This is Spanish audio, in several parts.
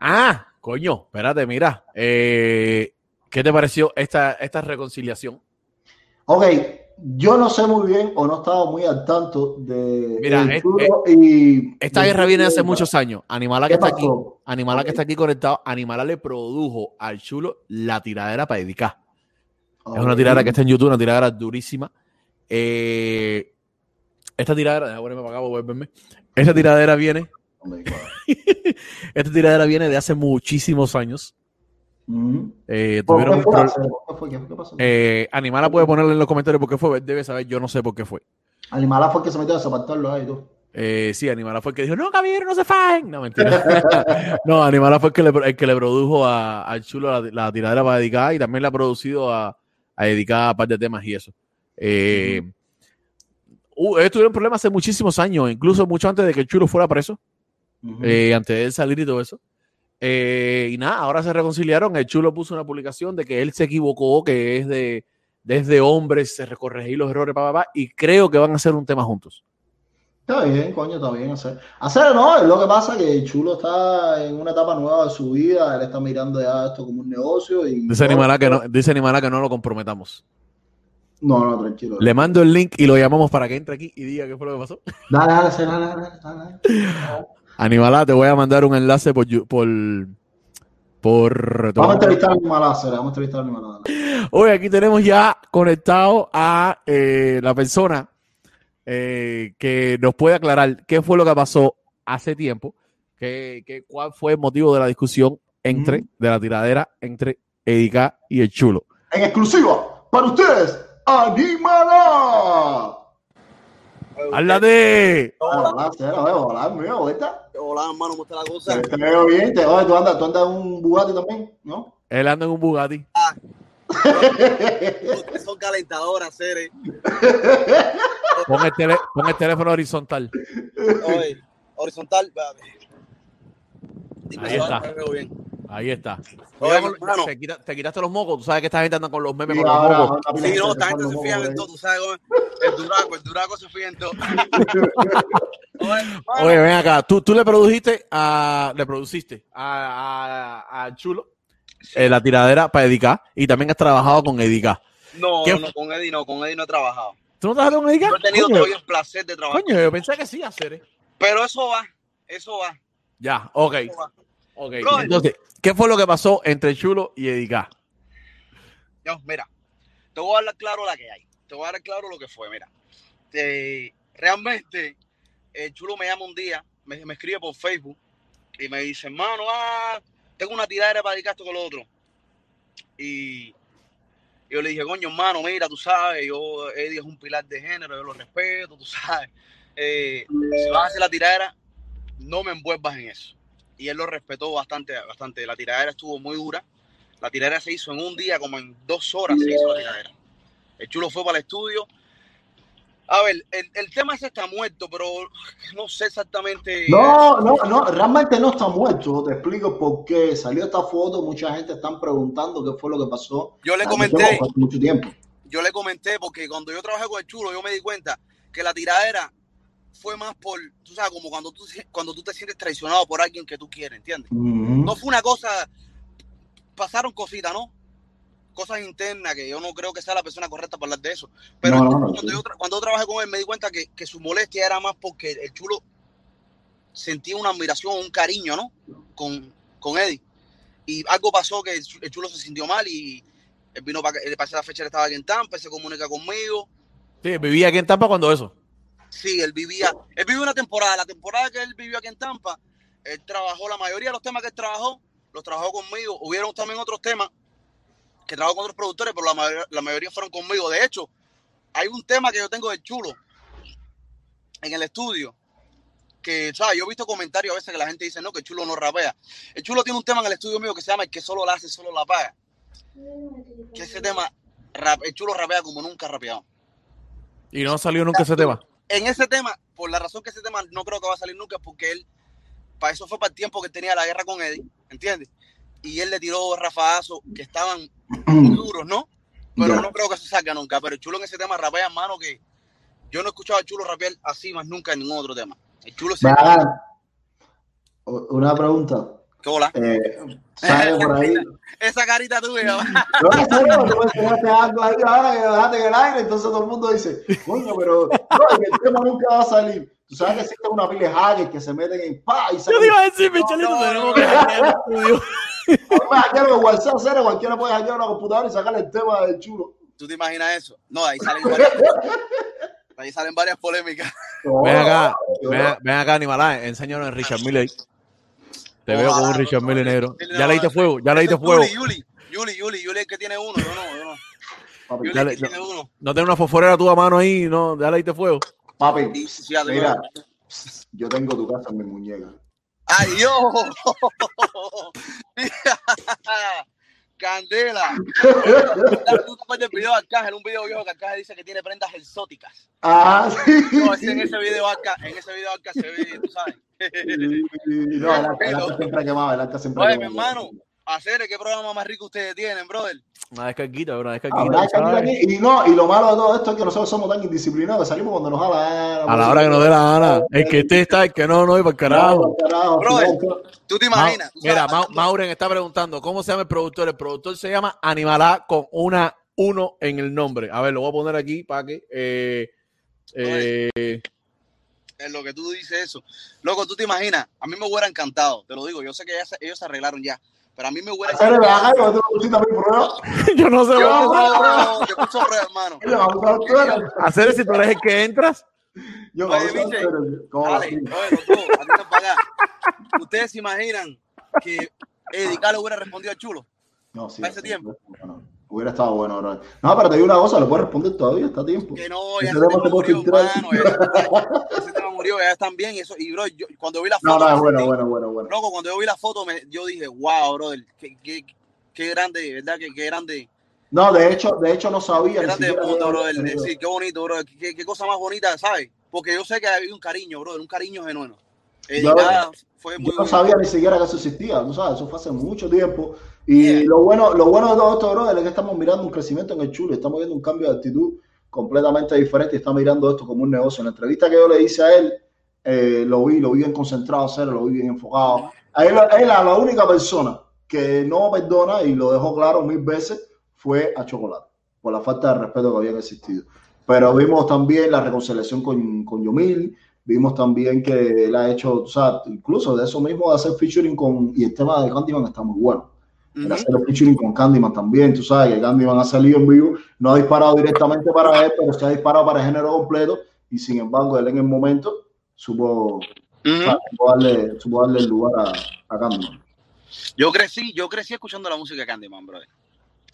Ah, coño, espérate, mira. Eh, ¿Qué te pareció esta, esta reconciliación? Ok, yo no sé muy bien o no estaba muy al tanto de. Mira, el es- Chulo y, Esta guerra viene hace muchos años. Animala que ¿Qué está aquí? Animala que Ok. está aquí conectado, Animala le produjo al chulo la tiradera para dedicar. Es una tiradera que está en YouTube, una tiradera durísima. Eh, esta tiradera, déjame ponerme para acá, voy a verme. Esta tiradera viene. esta tiradera viene de hace muchísimos años. Ujú. Eh, ¿Por tuvieron qué un fue? pro- ¿Qué fue? ¿Qué fue? ¿Qué pasó? eh, Animala puede ponerle en los comentarios por qué fue, debe saber, yo no sé por qué fue. Animala fue el que se metió a desapartarlo ahí, tú. Eh, sí, Animala fue el que dijo, no, caballero, no se fajen. No, mentira. no, Animala fue el que le, el que le produjo a- al chulo la, la tiradera para dedicar y también le ha producido a, a dedicar a par de temas y eso. Eh, uh, ellos tuvieron problemas hace muchísimos años, incluso mucho antes de que el chulo fuera preso, Ujú. eh, antes de él salir y todo eso. Eh, y nada, ahora se reconciliaron. El chulo puso una publicación de que él se equivocó, que es de desde hombres, se recorregir los errores, pa, pa, pa, y creo que van a hacer un tema juntos. Está bien, coño, está bien hacer. Hacer no, es lo que pasa que el chulo está en una etapa nueva de su vida, él está mirando ya esto como un negocio y. Dice Animala que no, dice que no lo comprometamos. No, no, tranquilo. Le mando el link y lo llamamos para que entre aquí y diga qué fue lo que pasó. Dale, dale, dale, dale, dale, Animala, te voy a mandar un enlace por por por Vamos a entrevistar a Cera, vamos a entrevistar a dale. Hoy aquí tenemos ya conectado a eh, la persona eh, que nos puede aclarar qué fue lo que pasó hace tiempo, cuál fue el motivo de la discusión entre, Mm. de la tiradera entre Edika y el chulo. En exclusiva, para ustedes, Animala. ¡Háblate! Hola, hola. Hola, hermano, ¿cómo está la cosa? Te, veo bien, te, oye, tú andas, tú andas en un Bugatti también, ¿no? Él anda en un Bugatti. Ustedes son calentadoras, Cere. Pon el, tele- pon el teléfono horizontal. Oye, horizontal. Ahí está. ahora me veo bien. Ahí está. Oye, te, quita- te quitaste los mocos. Tú sabes que esta gente anda con los memes Sí, con los ahora, mocos. ahora, Sí, no, esta gente te se fija en todo, tú sabes. El duraco, el duraco se fija en todo. Oye, ven acá. Tú, tú le produjiste a. Le produciste a, a, a Chulo eh, la tiradera para Edicar y también has trabajado con Edicar. no, ¿qué? no, con Eddie no, con Eddie no he trabajado. ¿Tú no trabajaste con Edicar? No he tenido Coño, todavía el placer de trabajar. coño, yo pensé que sí hacer. ¿eh? Pero eso va, eso va, Ya, ok. eso va. Ok. Brother. Entonces, ¿qué fue lo que pasó entre Chulo y Edicar? No, mira, te voy a hablar claro la que hay. Te voy a dar claro lo que fue, mira. Eh, realmente, el chulo me llama un día, me, me escribe por Facebook y me dice, hermano, ah, tengo una tiradera para dedicar esto con lo otro. Y yo le dije, coño, hermano, mira, tú sabes, yo, Eddie es un pilar de género, yo lo respeto, tú sabes. Eh, si vas a hacer la tiradera, no me envuelvas en eso. Y él lo respetó bastante, bastante. La tiradera estuvo muy dura. La tiradera se hizo en un día, como en dos horas se hizo la tiradera. El chulo fue para el estudio. A ver, el, el tema ese está muerto, pero no sé exactamente. No, no, no, realmente no está muerto. Te explico por qué. Salió esta foto, mucha gente están preguntando qué fue lo que pasó. Yo le comenté, mucho tiempo. yo le comenté, porque cuando yo trabajé con el chulo, yo me di cuenta que la tiradera fue más por, tú sabes, como cuando tú, cuando tú te sientes traicionado por alguien que tú quieres, ¿entiendes? Ujú. No fue una cosa, pasaron cositas, ¿no? Cosas internas que yo no creo que sea la persona correcta para hablar de eso. Pero No, no, cuando, sí. yo cuando yo trabajé con él me di cuenta que, que su molestia era más porque el chulo sentía una admiración, un cariño, ¿no? Con, con Eddie. Y algo pasó que el chu- el chulo se sintió mal y él vino para, para esa fecha él estaba aquí en Tampa, se comunica conmigo. Sí, vivía aquí en Tampa cuando eso. Sí, él vivía, él vivió una temporada, la temporada que él vivió aquí en Tampa, él trabajó la mayoría de los temas que él trabajó, los trabajó conmigo. Hubieron también otros temas que trabajó con otros productores, pero la mayoría, la mayoría fueron conmigo. De hecho, hay un tema que yo tengo del chulo en el estudio. Que, ¿sabes? Yo he visto comentarios a veces que la gente dice, no, que el chulo no rapea. El chulo tiene un tema en el estudio mío que se llama El que solo la hace, solo la paga. Que ese tema, rap- el chulo rapea como nunca ha rapeado. Y no salió nunca ese tema. En ese tema, por la razón que ese tema no creo que va a salir nunca, porque él, para eso fue para el tiempo que tenía la guerra con Eddie, ¿entiendes? Y él le tiró rafagazos que estaban muy duros, ¿no? Pero no creo que se salga nunca. Pero el chulo en ese tema rapea, hermano, que yo no he escuchado al chulo rapear así más nunca en ningún otro tema. El chulo siempre. Una pregunta. ¿Qué hola? Eh, sale por ahí. Esa carita tuya. No, en serio, tú mencionaste algo ahí ahora que dejaste en el aire, entonces todo el mundo dice, coño, pero no, el tema nunca va a salir. Tú sabes que existe una pila de hackers que se meten en pa y Yo sacan te iba a decir, Michelito, no, tenemos no, que no. hackear el estudio. Además, hackear con WhatsApp, cero, cualquiera puede hackear una computadora y sacarle el tema del chulo. ¿Tú te imaginas eso? No, ahí salen varias, ahí salen varias polémicas. Ven acá, yo- ven, ven acá, Animalá, enséñanos en Richard Miller. Te veo con un Richard no, no, negro. no, Ya le diste no, fuego, ya le diste fuego. Yuli, Yuli, Yuli, Yuli, el que tiene uno, yo no, yo no. papi, Dale, tiene uno. No tienes una fosforera tú a mano ahí, no, ya le diste fuego. papi, te mira, yo tengo tu casa en mi muñeca. ¡Ay, Dios! ¡Candela! ¿Tú te del video de Arcángel? Un video viejo que Arcángel dice que tiene prendas exóticas. Ah, sí. No, en ese video Arca, en ese video Arca se ve, tú sabes. No, el arca, siempre quemaba, el arca siempre Oye, mi hermano, hacer qué programa más rico ustedes tienen, brother. Una descarguita, una Ah, descarguita. aquí- y no, y lo malo de todo esto es que nosotros somos tan indisciplinados salimos cuando nos da la gana. A la hora que nos dé la gana. El que esté está, el que no, no, y para el carajo. Brother, final, ¿Tú te Ma- imaginas? Mira, Ma- Mauren está preguntando, ¿cómo se llama el productor? El productor se llama Animalá con una 1 en el nombre. A ver, lo voy a poner aquí para que... eh, eh, en lo que tú dices eso. Loco, tú te imaginas, a mí me hubiera encantado, te lo digo, yo sé que ya se- ellos se arreglaron ya, pero a mí me hubiera Hacer el encantado. bajar, yo tengo que pusiste a mi prueba. yo no sé Yo, cómo yo, yo escucho prueba, hermano. A tú hacer si tú eres el que entras. Yo, Oye, a tú. ¿Cómo Dale, oye, los dos, atiendan para acá. ¿Ustedes se imaginan que Edical le hubiera respondido al chulo? No, sí. a ese sí, tiempo. bueno, hubiera estado bueno, bro. No, pero te digo una cosa, le puedes responder todavía, está a tiempo. Que no, ya Ese tema puede murió, hermano. ya- Ese tema murió, ya están bien. Eso, y, bro, yo, cuando vi la No, foto, no, es bueno, sentí- bueno, bueno, bueno. loco, cuando yo vi la foto, me, yo dije, wow, brother, qué, qué, qué grande, ¿verdad? Qué, qué grande, No, de hecho, de hecho no sabía. qué grande siquiera mundo, brother. Sí, qué bonito, brother. Qué, qué cosa más bonita, ¿sabes? Porque yo sé que había un cariño, brother, un cariño genuino. Edical fue muy Yo no sabía ni siquiera que eso existía, tú sabes, eso fue hace mucho tiempo. Y Yeah. lo bueno, lo bueno de todo esto, brother, es que estamos mirando un crecimiento en el chulo, estamos viendo un cambio de actitud completamente diferente y estamos mirando esto como un negocio. En la entrevista que yo le hice a él, eh, lo vi, lo vi bien concentrado, cero, lo vi bien enfocado. A él, él, a la única persona que no perdona y lo dejó claro mil veces fue a Chocolate, por la falta de respeto que había existido. Pero vimos también la reconciliación con, con Yomil, vimos también que él ha hecho, o sea, incluso de eso mismo de hacer featuring con, y el tema de Candyman está muy bueno. El hacer el featuring con Candyman también, tú sabes, que Candyman ha salido en vivo, no ha disparado directamente para él, pero se ha disparado para el género completo, y sin embargo, él en el momento supo, supo darle, supo darle el lugar a, a Candyman. Yo crecí, yo crecí escuchando la música de Candyman, brother.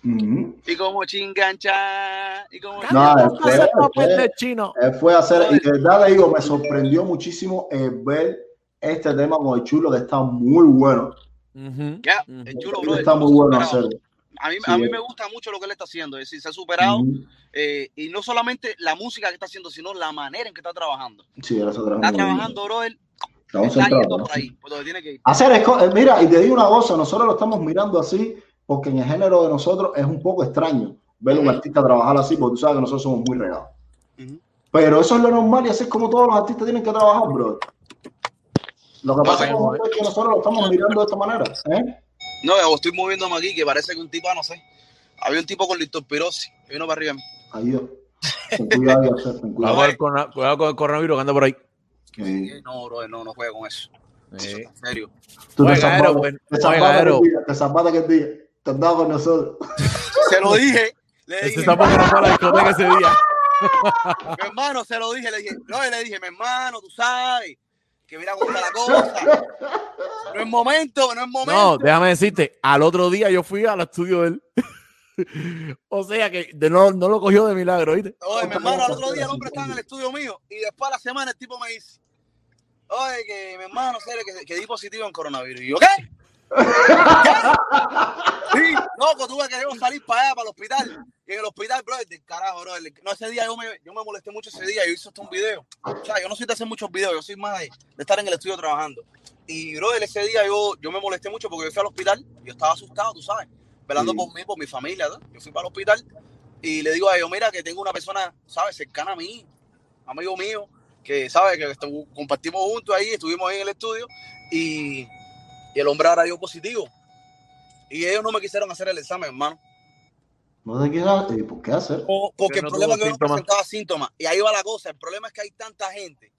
Y como chingancha, y como No, hacer de chino. Él fue a hacer, y de verdad le digo, me sorprendió muchísimo el ver este tema con el chulo, que está muy bueno. Ya, ujú. el chulo, Él está muy bueno hacerlo. A mí, Sí. a mí me gusta mucho lo que él está haciendo, es decir, se ha superado, Ujú. eh, y no solamente la música que está haciendo, sino la manera en que está trabajando. Sí, él está trabajando. Está trabajando, brother, Está está yendo ¿no? por ahí, por donde tiene que ir. Hacer eh, mira, y te digo una cosa, nosotros lo estamos mirando así porque en el género de nosotros es un poco extraño ver a un artista trabajar así, porque tú sabes que nosotros somos muy regados. Ujú. Pero eso es lo normal y así es como todos los artistas tienen que trabajar, bro. Lo que pasa es que nosotros lo estamos mirando de esta manera. ¿eh? No, yo estoy moviéndome aquí, que parece que un tipo, ah, no sé, había un tipo con lictospirosis, y vino para arriba. Ahí yo. Ten cuidado, ten cuidado. con, cuidado con el coronavirus que anda por ahí. No, brother, no, no juega con eso. Sí. En serio. Tú Oye, te Gaero, salvaste, te oye, salvaste Gaero. aquel día, te dado con nosotros. Se lo dije, le Ese dije, a la discoteca ese día. mi hermano, se lo dije, le dije, no, y le dije, mi hermano, tú sabes, que mira cómo está la cosa. No es momento, no es momento. No, déjame decirte, al otro día yo fui al estudio de él. o sea que de- no, no lo cogió de milagro, ¿viste? Oye, mi hermano, al otro día el hombre estaba en el estudio mío y después a la semana el tipo me dice, oye, que mi hermano, serio, que, que di positivo en coronavirus. Y yo, ¿qué? Sí, loco, tuve que salir para allá, para el hospital. Y en el hospital, bro, del carajo, bro. No, ese día yo me, yo me molesté mucho ese día. Yo hice hasta un video. O sea, yo no soy de hacer muchos videos, yo soy más de, de estar en el estudio trabajando. Y, bro, ese día yo, yo me molesté mucho porque yo fui al hospital. Yo estaba asustado, tú sabes, velando Sí. por mí, por mi familia. ¿no? Yo fui para el hospital y le digo a ellos, mira, que tengo una persona, ¿sabes?, cercana a mí, amigo mío, que, ¿sabes?, que compartimos juntos ahí, estuvimos ahí en el estudio y, Y el hombre ahora dio positivo. Y ellos no me quisieron hacer el examen, hermano. No te quieras, eh, ¿por qué hacer? O- porque no el problema es que yo presentaba síntomas. Y ahí va la cosa. El problema es que hay tanta gente.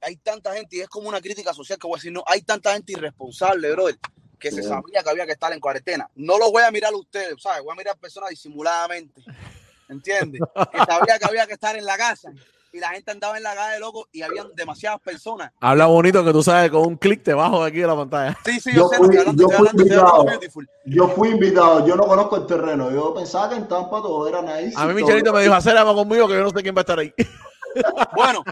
Hay tanta gente, y es como una crítica social que voy a decir, no, hay tanta gente irresponsable, brother, que se sabía que había que estar en cuarentena. No los voy a mirar a ustedes, ¿sabes? Voy a mirar personas disimuladamente. ¿Entiendes? Que sabía que había que estar en la casa. Y la gente andaba en la calle, loco, y habían demasiadas personas. Habla bonito que tú sabes con un clic te bajo de aquí de la pantalla. Sí, sí, Yo yo, sé, fui- hablando, yo fui hablando, invitado. beautiful. Yo fui invitado, yo no conozco el terreno. Yo pensaba que en Tampa todo era nice. A mí Michelito me dijo, hacer algo conmigo que yo no sé quién va a estar ahí. Bueno,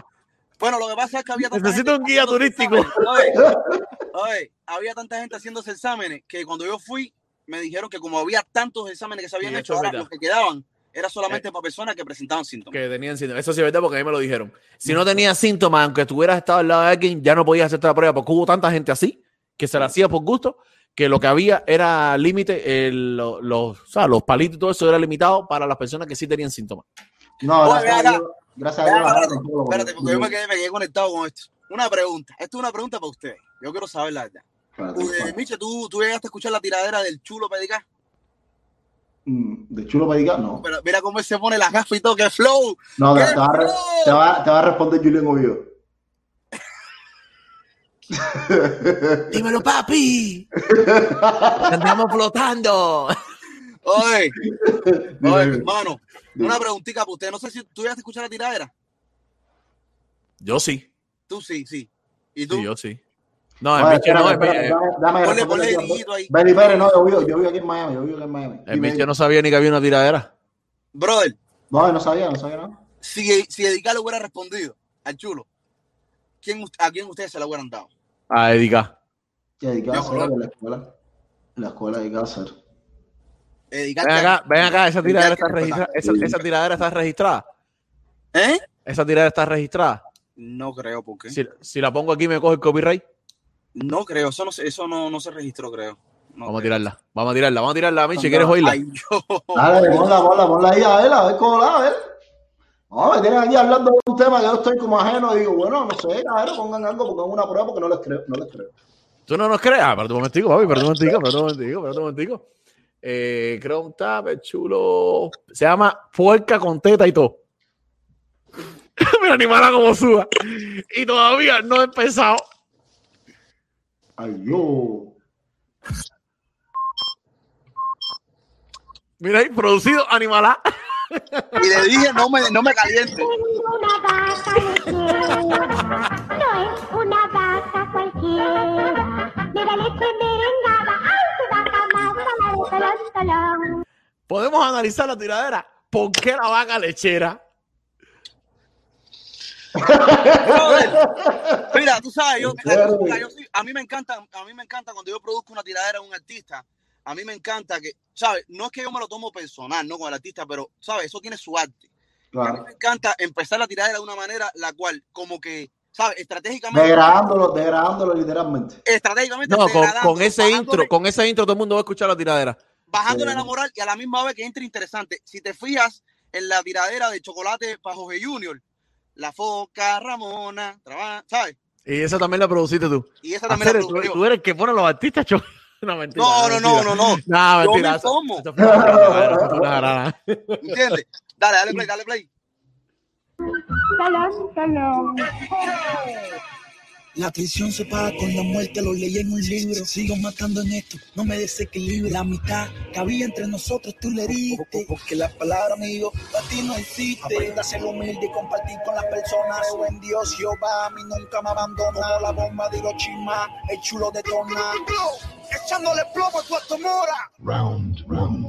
bueno, lo que pasa es que había tanta Necesito gente un guía turístico. exámenes. Oye, oye, había tanta gente haciéndose exámenes que cuando yo fui me dijeron que como había tantos exámenes que se habían Sí, hecho, ahora los que quedaban era solamente para personas que presentaban síntomas. Que tenían síntomas. Eso sí es verdad porque a mí me lo dijeron. Si no tenías síntomas, aunque tuvieras estado al lado de alguien, ya no podías hacerte la prueba porque hubo tanta gente así que se la hacía por gusto que lo que había era límite, lo- los, o sea, los palitos y todo eso era limitado para las personas que sí tenían síntomas. No, Oye, gracias a. Dios. Gracias a Dios. Espérate, porque yo me quedé, me quedé conectado con esto. Una pregunta. Esto es una pregunta para ustedes. Yo quiero saber la verdad. Eh. Miche, ¿tú, tú llegaste a escuchar la tiradera del chulo pedicar. Mm, ¿De chulo pedicar? No. Pero mira cómo él se pone las gafas y todo, que flow. No, te, ¡Qué te va, flow! te, va, te va a responder Julián Ovidio. Dímelo, papi. Andamos flotando. Oye, Dime, oye, hermano, Dime. una preguntita para usted. No sé si tú llegaste a escuchar la tiradera. Yo sí. Tú sí, sí. ¿Y tú? Sí, yo sí. No, el Miche no, Ponle, ponle diriguito ahí. Benny Pérez, no, yo vivo, yo vivo aquí en Miami, yo vivo aquí en Miami. el Miche no sabía ni que había una tiradera. Brother, No, no sabía, no sabía nada. si, si Edicar le hubiera respondido al chulo, ¿quién, ¿a quién ustedes se la hubieran dado? A dedicar. ¿Qué dedicaba a Yo, hacer bro. en la escuela? En la escuela hacer. Edicar, Ven acá, ven acá, esa tiradera está registrada. Esa, esa tiradera está registrada. ¿Eh? Esa tiradera está registrada. No creo, ¿por qué? Si, si la pongo aquí, me coge el copyright. No creo, eso no, se- eso no, no se registró, creo. No Vamos a tirarla. Vamos a tirarla. Vamos a tirarla, Miche. ¿Quieres oírla? Ay, yo. Dale, ponla, ponla, ponla ahí a ver, a ver cómo la, a ver. No, me tienen aquí hablando de un tema que yo estoy como ajeno y digo, bueno, no sé, a ver, pongan algo, pongan una prueba porque no les creo, no les creo. ¿Tú no nos creas? Pero un momentico, papi. Pero un momentico, pero un momentico, pero un momentico. Eh, creo un tape chulo. Se llama Puerca con teta y todo. Mira, animala como suba. Y todavía no he empezado. Ay, yo. Mira ahí, producido Animalá. Y le dije, no me, no me caliente. una vaca lechera, no es una vaca cualquiera. Mira leche merengada, ay, qué vaca más mala de. Podemos analizar la tiradera. ¿Por qué la vaca lechera? Brother, Mira, tú sabes, yo, Claro. mira, yo sí- a mí me encanta, a mí me encanta cuando yo produzco una tiradera de un artista, a mí me encanta que, ¿sabes? No es que yo me lo tomo personal, ¿no? Con el artista, pero, ¿sabes? Eso tiene su arte. A mí me encanta empezar la tiradera de una manera la cual, como que, ¿sabes? Estratégicamente, Degradándolo, degradándolo literalmente. estratégicamente, No, con, ese intro, con ese intro todo el mundo va a escuchar la tiradera. bajándole Sí. la moral y a la misma vez que entre interesante. Si te fijas en la tiradera de chocolate para Jorge Junior, la foca, Ramona, traba- ¿sabes? Y esa también la produciste tú. Y esa también Hacer, la tú, produjo yo. tú eres el que pone los artistas. cho- No, mentira. No, no, no, no, no. No, Yo mentira. me eso- tomo. eso fue una tiradera, eso fue una jarana. ¿Entiendes? Dale, dale play, dale play. Tolón, tolón. La traición se paga con la muerte, lo leí en un libro. Sigo matando en esto, no me desequilibro. La mitad que había entre nosotros, tú le diste. Porque la palabra, amigo, para ti no existe. Aprenda a ser humilde y compartir con las personas. Creo en Dios, Jehová, a mí nunca me abandonó. Como la bomba de Hiroshima, el chulo de Tona. Echándole plomo a tu mora. Round one.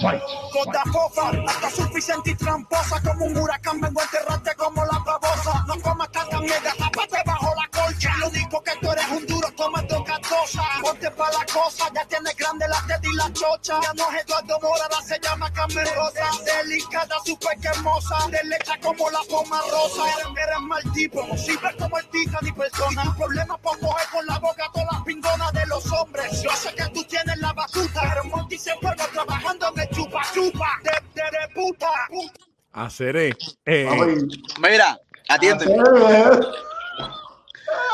Fight. Gota fofa, hasta suficiente y tramposa Como un huracán vengo a enterrarte como la babosa No comas tanta mierda, tápate bajo la colcha Lo único que tú eres un duro tomando catosa Ponte pa' la cosa, ya tienes grande la teta y la chocha. Ya no es Eduardo Mora, ahora se llama Carmen Rosa. Delicada, súper que hermosa De leche como la poma rosa. Eres, eres mal tipo, no sirves como el tita ni persona. Tu problema por coger con la boca todas las pingonas de los hombres. Yo sé que tú tienes la batuta Pero Monty se fuego trabajando en el chupa chupa De, de, de puta, puta. Haceré. Eh, Mira, atiende.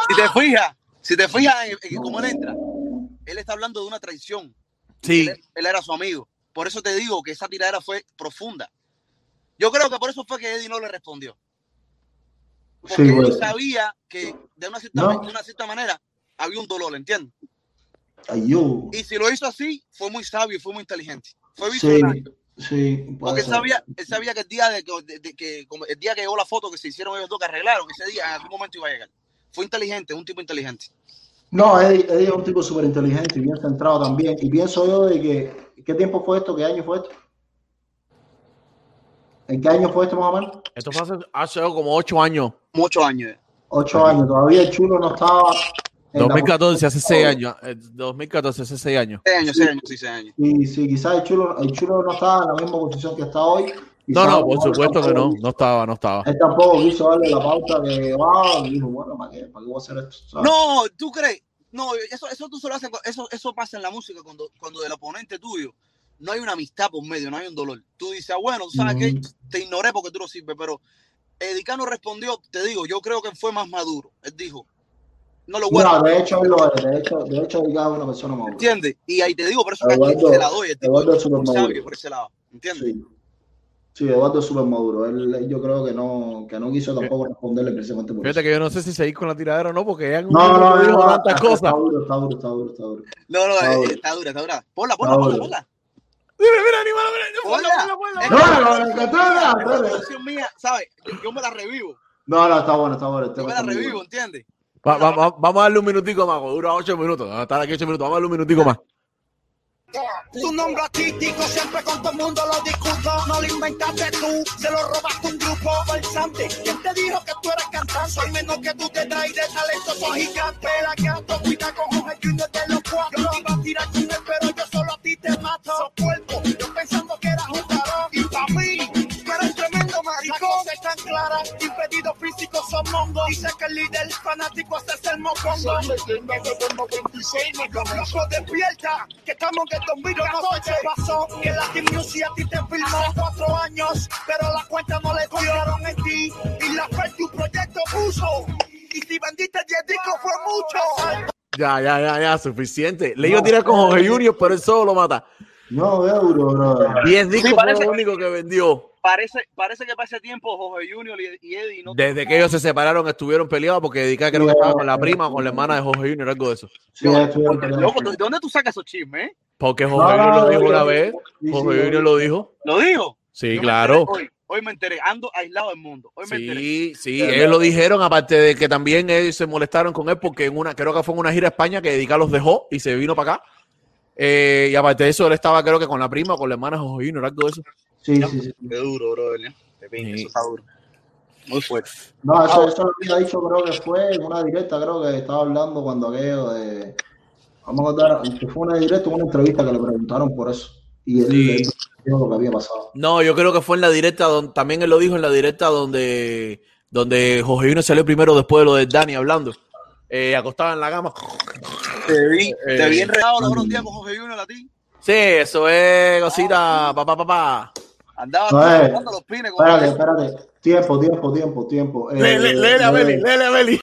Si te fijas, si te fijas en, en cómo él entra, él está hablando de una traición. Sí, Él, él era su amigo. Por eso te digo que esa tiradera fue profunda. Yo creo que por eso fue que Eddie no le respondió. Porque Sí, él pues. sabía que de una, cierta, No. de una cierta manera había un dolor, ¿entiendes? Ay, yo. Y si lo hizo así, fue muy sabio y fue muy inteligente. Fue Sí, visionario. sí. puede Porque él sabía, él sabía que el día de, que- de- de que el día que llegó la foto que se hicieron ellos dos que arreglaron, ese día en algún momento iba a llegar. Fue inteligente, un tipo inteligente. No, Eddie, Eddie es un tipo súper inteligente y bien centrado también. Y pienso yo de que, ¿qué tiempo fue esto? ¿Qué año fue esto? ¿En qué año fue esto más o menos? esto fue hace, hace como ocho años. Muchos años. Ocho años. Todavía el chulo no estaba. en la 2014, hace seis años. eh, 2014, hace seis años. Seis años, seis años, sí, seis años. Sí, sí, quizás el chulo, el chulo no estaba en la misma posición que está hoy. No, no, por supuesto que no. No estaba, no estaba. Él tampoco quiso darle la pauta que va y dijo, bueno, ¿para qué? ¿Para qué voy a hacer esto? ¿Sabes? No, ¿tú crees? No, eso, eso tú solo haces, eso, eso pasa en la música cuando, cuando del oponente tuyo no hay una amistad por medio, no hay un dolor. Tú dices, ah, bueno, ¿tú ¿sabes qué? Ujú. Te ignoré porque tú no sirves, pero Edicano respondió, te digo, yo creo que fue más maduro. Él dijo, no lo voy a No, de hecho, lo es. De hecho, de hecho, él es una persona madura. ¿Entiendes? Y ahí te digo, por eso que aquí se la doy. El tipo Eduardo es maduro. sabio por ese lado. ¿Entiendes? Sí. Sí, Eduardo es súper maduro. Él, yo creo que no, que no quiso tampoco responderle precisamente por Fíjate eso. que yo no sé si seguir con la tiradera o no, porque ya No, no, no, dijo no, tantas está, cosas. está duro, está duro, está duro, está duro. No, no, Está eh, duro. está dura, está dura. Ponla, ponla, ponla, ponla. Mira, mira, animal, mira, ponla, Ponla. ponla, No, no, mía, ¿sabes? Yo, me la revivo. No, no, está bueno, está bueno. Yo me la revivo. ¿entiendes? Va- va- va- vamos a darle un minutico más, dura ocho minutos. Estar aquí ocho minutos. Vamos a darle un minutico más. Tu nombre artístico siempre con todo el mundo lo discuto. No lo inventaste tú, se lo robaste un grupo falsante. ¿Quién te dijo que tú eres cantante? Soy menos que tú te traes de talento, soy gigante. La Ya, ya, ya, ya, suficiente. Le iba a tirar con Jorge Junior, pero él solo lo mata. No, euro, 10 discos sí, fue lo único que vendió. Parece, parece que para ese tiempo Jorge Junior y, Eddie no Desde que ellos se separaron, estuvieron peleados porque Dedica creo que estaba con la prima o con la hermana de Jorge Junior, algo de eso. Sí, Porque, loco, ¿de dónde tú sacas esos chismes? eh? Porque Jorge Junior lo dijo una vez. Sí, sí, Jorge Junior lo dijo. ¿Lo digo? Sí, Yo claro. Hoy, hoy me enteré, ando aislado del mundo. Hoy me enteré. Sí, sí, ellos lo dijeron, aparte de que también ellos se molestaron con él porque en una, creo que fue en una gira a España que Dedica los dejó y se vino para acá. Eh, y aparte de eso, él estaba creo que con la prima o con la hermana de Jorge Junior, algo de eso. Sí, sí, sí. Qué duro, bro. ¿eh? Pinga, Sí. Eso está duro. Muy fuerte. No, eso, eso lo había dicho, creo que fue en una directa, creo que estaba hablando cuando aquello de. Vamos a contar, que fue una directa, una entrevista que le preguntaron por eso. Y él, Sí. él lo que había pasado. No, yo creo que fue en la directa, donde, también él lo dijo en la directa donde, donde Jorge Junior salió primero después de lo de Dani hablando. Eh, acostado en la cama. Te vi, Eh, te vi enredado los otros días con Jorge a ti. Sí, eso es cosita, papá, papá. Andaba No, eh. los pines con Espérate, espérate. Tiempo, tiempo, tiempo, tiempo. Eh, Léele, léele a Beli, léele a Beli.